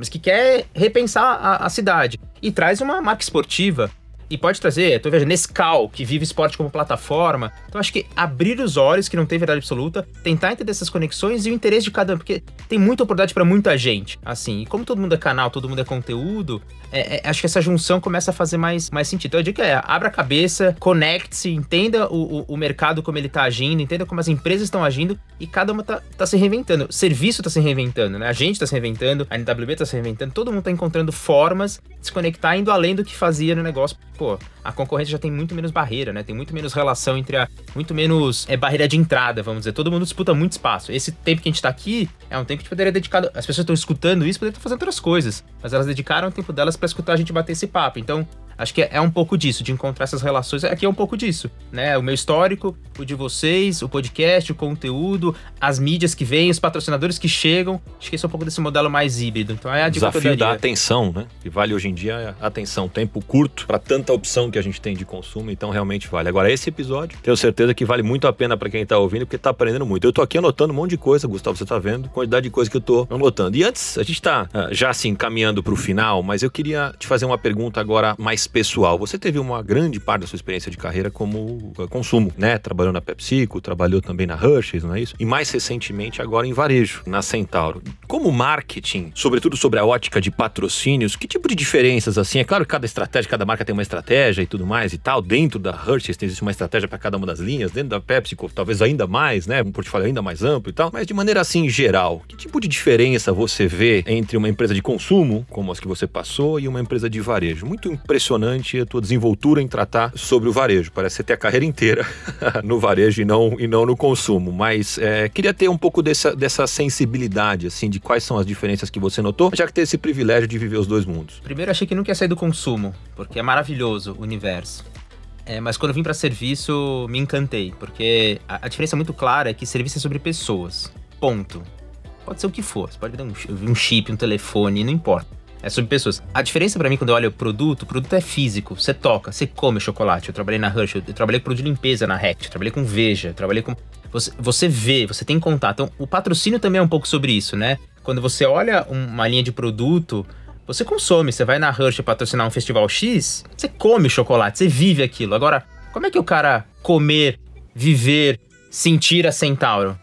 mas que quer repensar a, a cidade, e traz uma marca esportiva. E pode trazer, tô vendo, Nescau, que vive esporte como plataforma. Então acho que abrir os olhos, que não tem verdade absoluta, tentar entender essas conexões e o interesse de cada um, porque tem muita oportunidade para muita gente, assim. E como todo mundo é canal, todo mundo é conteúdo, é, é, acho que essa junção começa a fazer mais, mais sentido. Então a dica é, abra a cabeça, conecte-se, entenda o, o, o mercado como ele tá agindo, entenda como as empresas estão agindo e cada uma tá, tá se reinventando. O serviço tá se reinventando, né? A gente tá se reinventando, a NWB tá se reinventando, todo mundo tá encontrando formas de se conectar, indo além do que fazia no negócio. Pô, a concorrência já tem muito menos barreira, né? Tem muito menos relação entre a. Muito menos é, barreira de entrada, vamos dizer. Todo mundo disputa muito espaço. Esse tempo que a gente tá aqui é um tempo que a gente poderia dedicar. As pessoas estão escutando isso, poderiam estar fazendo outras coisas. Mas elas dedicaram o tempo delas para escutar a gente bater esse papo. Então, acho que é, é um pouco disso, de encontrar essas relações. Aqui é um pouco disso, né? O meu histórico, o de vocês, o podcast, o conteúdo, as mídias que vêm, os patrocinadores que chegam. Acho que esse é um pouco desse modelo mais híbrido. Então é a Desafio da atenção, né? Que vale hoje em dia a atenção. Tempo curto para tanta opção que a gente tem de consumo, então realmente vale. Agora, esse episódio, tenho certeza que vale muito a pena para quem tá ouvindo, porque tá aprendendo muito. Eu tô aqui anotando um monte de coisa, Gustavo, você tá vendo? Quantidade de coisa que eu tô anotando. E antes, a gente tá ah, já assim caminhando pro final, mas eu queria te fazer uma pergunta agora mais pessoal. Você teve uma grande parte da sua experiência de carreira como ah, consumo, né? Trabalhou na PepsiCo, trabalhou também na Hershey's, não é isso? E mais recentemente agora em varejo, na Centauro. Como marketing, sobretudo sobre a ótica de patrocínios, que tipo de diferenças assim? É claro que cada estratégia, cada marca tem uma estratégia e tudo mais e tal. Dentro da Hershey's existe uma estratégia para cada uma das linhas, dentro da PepsiCo talvez ainda mais, né? Um portfólio ainda mais amplo e tal. Mas de maneira assim geral, que tipo de diferença você vê entre uma empresa de consumo, como as que você passou, e uma empresa de varejo? Muito impressionante a tua desenvoltura em tratar sobre o varejo. Parece você ter a carreira inteira no varejo e não, e não no consumo. Mas é, queria ter um pouco dessa, dessa sensibilidade, assim, de quais são as diferenças que você notou, já que tem esse privilégio de viver os dois mundos. Primeiro, achei que nunca ia sair do consumo, porque é maravilhoso o universo. É, mas quando vim para serviço, me encantei, porque a, a diferença muito clara é que serviço é sobre pessoas. Ponto. Pode ser o que for. Você pode dar um, um chip, um telefone, não importa. É sobre pessoas. A diferença para mim quando eu olho o produto, o produto é físico. Você toca, você come chocolate. Eu trabalhei na Hershey, eu trabalhei com produto de limpeza na Rect, eu trabalhei com Veja, eu trabalhei com. Você, você vê, você tem contato. Então, o patrocínio também é um pouco sobre isso, né? Quando você olha um- uma linha de produto, você consome. Você vai na Hershey patrocinar um festival X, você come chocolate, você vive aquilo. Agora, como é que o cara comer, viver, sentir a Centauro?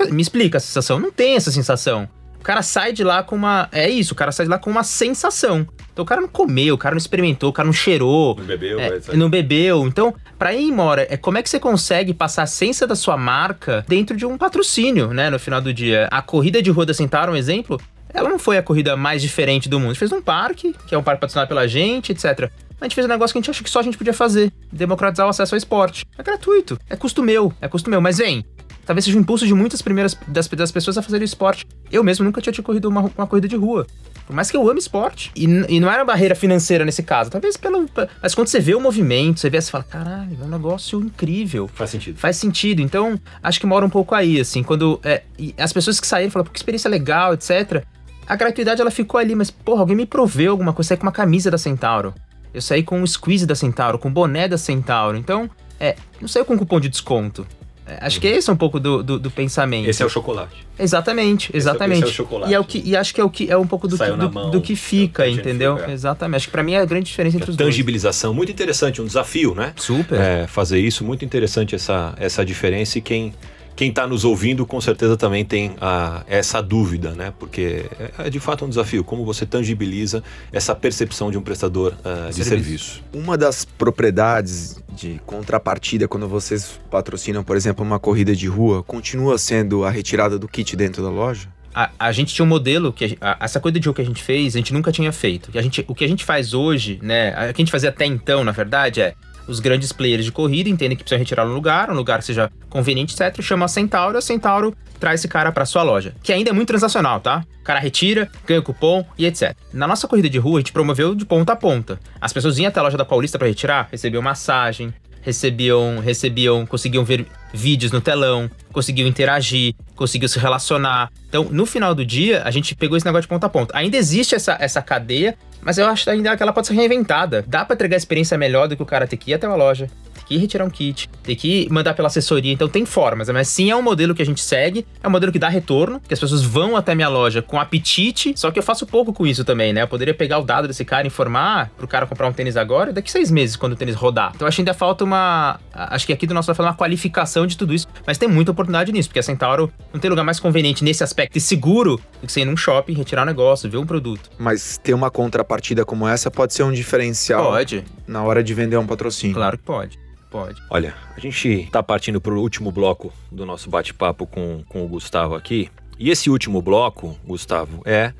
É- me explica a sensação. Não tem essa sensação. O cara sai de lá com uma. É isso, o cara sai de lá com uma sensação. Então o cara não comeu, o cara não experimentou, o cara não cheirou. Não bebeu, É, não bebeu. Então, pra ir embora, é como é que você consegue passar a essência da sua marca dentro de um patrocínio, né? No final do dia. A corrida de rua da Centauro, um exemplo, ela não foi a corrida mais diferente do mundo. A gente fez um parque, que é um parque patrocinado pela gente, etc. A gente fez um negócio que a gente acha que só a gente podia fazer: democratizar o acesso ao esporte. É gratuito, é custo meu, é custo meu. Mas vem, talvez seja o impulso de muitas primeiras das, das pessoas a fazerem esporte. Eu mesmo nunca tinha, tinha corrido uma, uma corrida de rua. Por mais que eu ame esporte. E, e não era barreira financeira nesse caso. Talvez pelo. pe- Mas quando você vê o movimento, você vê, você fala: caralho, é um negócio incrível. Faz sentido. Faz sentido. Então, acho que mora um pouco aí, assim. Quando é, as pessoas que saíram falaram, pô, que experiência legal, etc. A gratuidade, ela ficou ali, mas, porra, alguém me proveu alguma coisa. Eu saí com uma camisa da Centauro. Eu saí com um squeeze da Centauro, com um boné da Centauro. Então, é, não saiu com cupom de desconto. É, Acho que esse é um pouco do, do, do pensamento. Esse é o chocolate. Exatamente, exatamente. esse é o chocolate. E, é o que, e acho que é, o que, é um pouco do, que, do, mão, do que fica, é que entendeu? fica. Exatamente. Acho que pra mim é a grande diferença entre os dois. Tangibilização, muito interessante, um desafio, né? Super. É, fazer isso, muito interessante essa, essa diferença e quem quem está nos ouvindo com certeza também tem a, essa dúvida, né? Porque é, é de fato um desafio, como você tangibiliza essa percepção de um prestador ah, de Serviço. serviço. Uma das propriedades de contrapartida quando vocês patrocinam, por exemplo, uma corrida de rua, continua sendo a retirada do kit dentro da loja? A, a gente tinha um modelo que a a- essa coisa de jogo que a gente fez, a gente nunca tinha feito. Que a gente, o que a gente faz hoje, né? O que a gente fazia até então, na verdade, é os grandes players de corrida entendem que precisam retirar um lugar, um lugar que seja conveniente, etc. Chama a Centauro, a Centauro traz esse cara pra sua loja. Que ainda é muito transacional, tá? O cara retira, ganha cupom e etc. Na nossa corrida de rua, a gente promoveu de ponta a ponta. As pessoas iam até a loja da Paulista pra retirar, recebiam massagem, recebiam, recebiam, conseguiam ver vídeos no telão, conseguiam interagir, conseguiam se relacionar. Então, no final do dia, a gente pegou esse negócio de ponta a ponta. Ainda existe essa, essa cadeia, mas eu acho ainda que ela pode ser reinventada. Dá pra entregar experiência melhor do que o cara ter que ir até uma loja, que ir retirar um kit, ter que mandar pela assessoria. Então tem formas, mas sim é um modelo que a gente segue, é um modelo que dá retorno, que as pessoas vão até minha loja com apetite, só que eu faço pouco com isso também, né? Eu poderia pegar o dado desse cara e informar pro cara comprar um tênis agora, daqui seis meses, quando o tênis rodar. Então acho que ainda falta uma. Acho que aqui do nosso vai falar uma qualificação de tudo isso, mas tem muita oportunidade nisso, porque a Centauro não tem lugar mais conveniente nesse aspecto e seguro do que você ir num shopping, retirar um negócio, ver um produto. Mas ter uma contrapartida como essa pode ser um diferencial Pode, na hora de vender um patrocínio. claro que pode. Pode. Olha, a gente está partindo para o último bloco do nosso bate-papo com, com o Gustavo aqui. E esse último bloco, Gustavo, é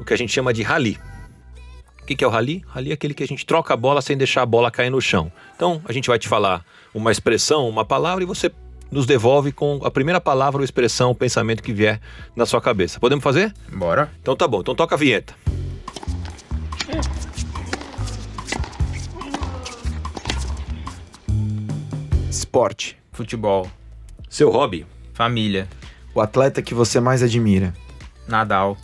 o que a gente chama de rally. O que, que é o rally? Rally é aquele que a gente troca a bola sem deixar a bola cair no chão. Então, a gente vai te falar uma expressão, uma palavra, e você nos devolve com a primeira palavra ou expressão, o pensamento que vier na sua cabeça. Podemos fazer? Bora. Então tá bom, então toca a vinheta. Esporte. Futebol. Seu hobby? Família. O atleta que você mais admira. Nadal.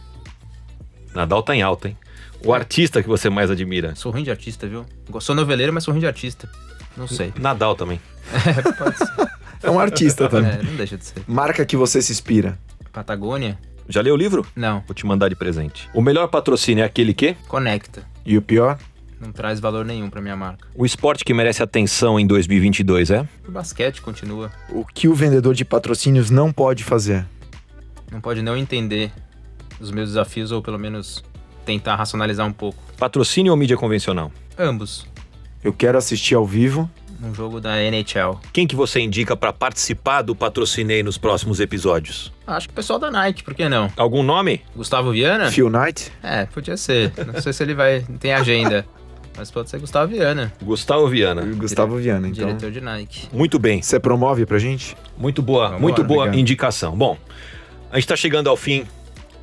Nadal tá em alta, hein? O artista que você mais admira? Sou ruim de artista, viu? Sou noveleiro, mas sou ruim de artista. Não sei. Nadal também. Pode ser. É um artista também. É, não deixa de ser. Marca que você se inspira. Patagônia? Já leu o livro? Não. Vou te mandar de presente. O melhor patrocínio é aquele que? Conecta. E o pior? Não traz valor nenhum pra minha marca. O esporte que merece atenção em 2022 é? O basquete continua. O que o vendedor de patrocínios não pode fazer? Não pode não entender os meus desafios ou pelo menos tentar racionalizar um pouco. Patrocínio ou mídia convencional? Ambos. Eu quero assistir ao vivo. Um jogo da NHL. Quem que você indica para participar do Patrocinei nos próximos episódios? Acho que o pessoal da Nike, por que não? Algum nome? Gustavo Viana? Phil Knight. É, podia ser. Não sei se ele vai. tem agenda. Mas pode ser Gustavo Viana, Gustavo Viana. Gustavo Viana. Então, diretor de Nike. Muito bem. você promove pra gente? Muito boa, Vamos muito lá, boa obrigado. indicação. Bom, a gente está chegando ao fim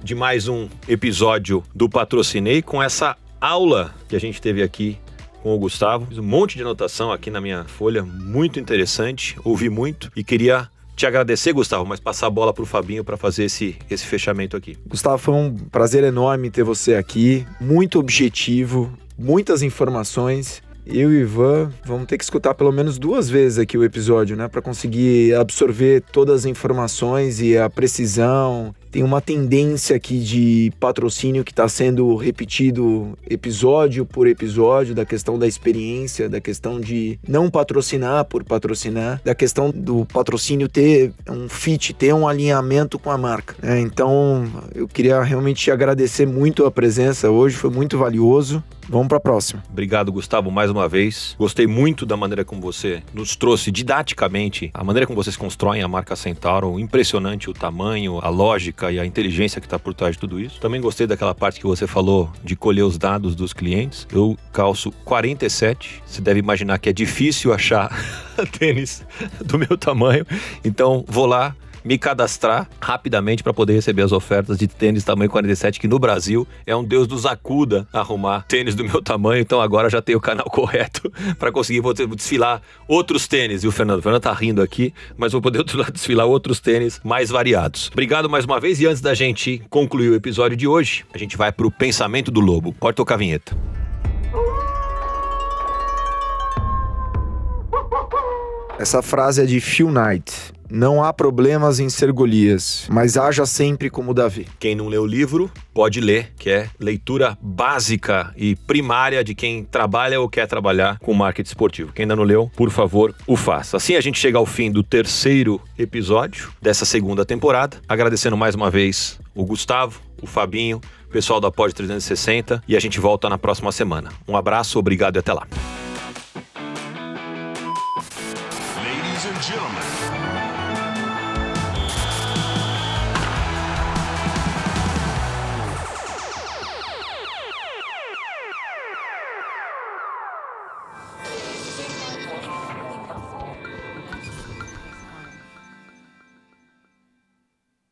de mais um episódio do Patrocinei com essa aula que a gente teve aqui com o Gustavo. Fiz um monte de anotação aqui na minha folha, muito interessante, ouvi muito e queria te agradecer, Gustavo, mas passar a bola para o Fabinho para fazer esse, esse fechamento aqui. Gustavo, foi um prazer enorme ter você aqui. Muito objetivo, muitas informações. Eu e o Ivan vamos ter que escutar pelo menos duas vezes aqui o episódio, né? Para conseguir absorver todas as informações e a precisão. Tem uma tendência aqui de patrocínio que está sendo repetido episódio por episódio, da questão da experiência, da questão de não patrocinar por patrocinar, da questão do patrocínio ter um fit, ter um alinhamento com a marca. né? Então, eu queria realmente te agradecer muito a presença hoje, foi muito valioso. Vamos para a próxima. Obrigado, Gustavo, mais uma vez. Gostei muito da maneira como você nos trouxe didaticamente a maneira como vocês constroem a marca Centauro. Impressionante o tamanho, a lógica e a inteligência que está por trás de tudo isso. Também gostei daquela parte que você falou de colher os dados dos clientes. Eu calço 47. Você deve imaginar que é difícil achar tênis do meu tamanho. Então, vou lá me cadastrar rapidamente para poder receber as ofertas de tênis tamanho 47, que no Brasil é um Deus nos acuda arrumar tênis do meu tamanho. Então agora já tenho o canal correto para conseguir vou desfilar outros tênis. E o Fernando, o Fernando tá rindo aqui, mas vou poder desfilar outros tênis mais variados. Obrigado mais uma vez e antes da gente concluir o episódio de hoje, a gente vai pro pensamento do lobo. Pode tocar a vinheta. Essa frase é de Phil Knight. Não há problemas em ser Golias, mas haja sempre como Davi. Quem não lê o livro, pode ler, que é leitura básica e primária de quem trabalha ou quer trabalhar com marketing esportivo. Quem ainda não leu, por favor, o faça. Assim a gente chega ao fim do terceiro episódio dessa segunda temporada. Agradecendo mais uma vez o Gustavo, o Fabinho, o pessoal da Pod 360 e a gente volta na próxima semana. Um abraço, obrigado e até lá.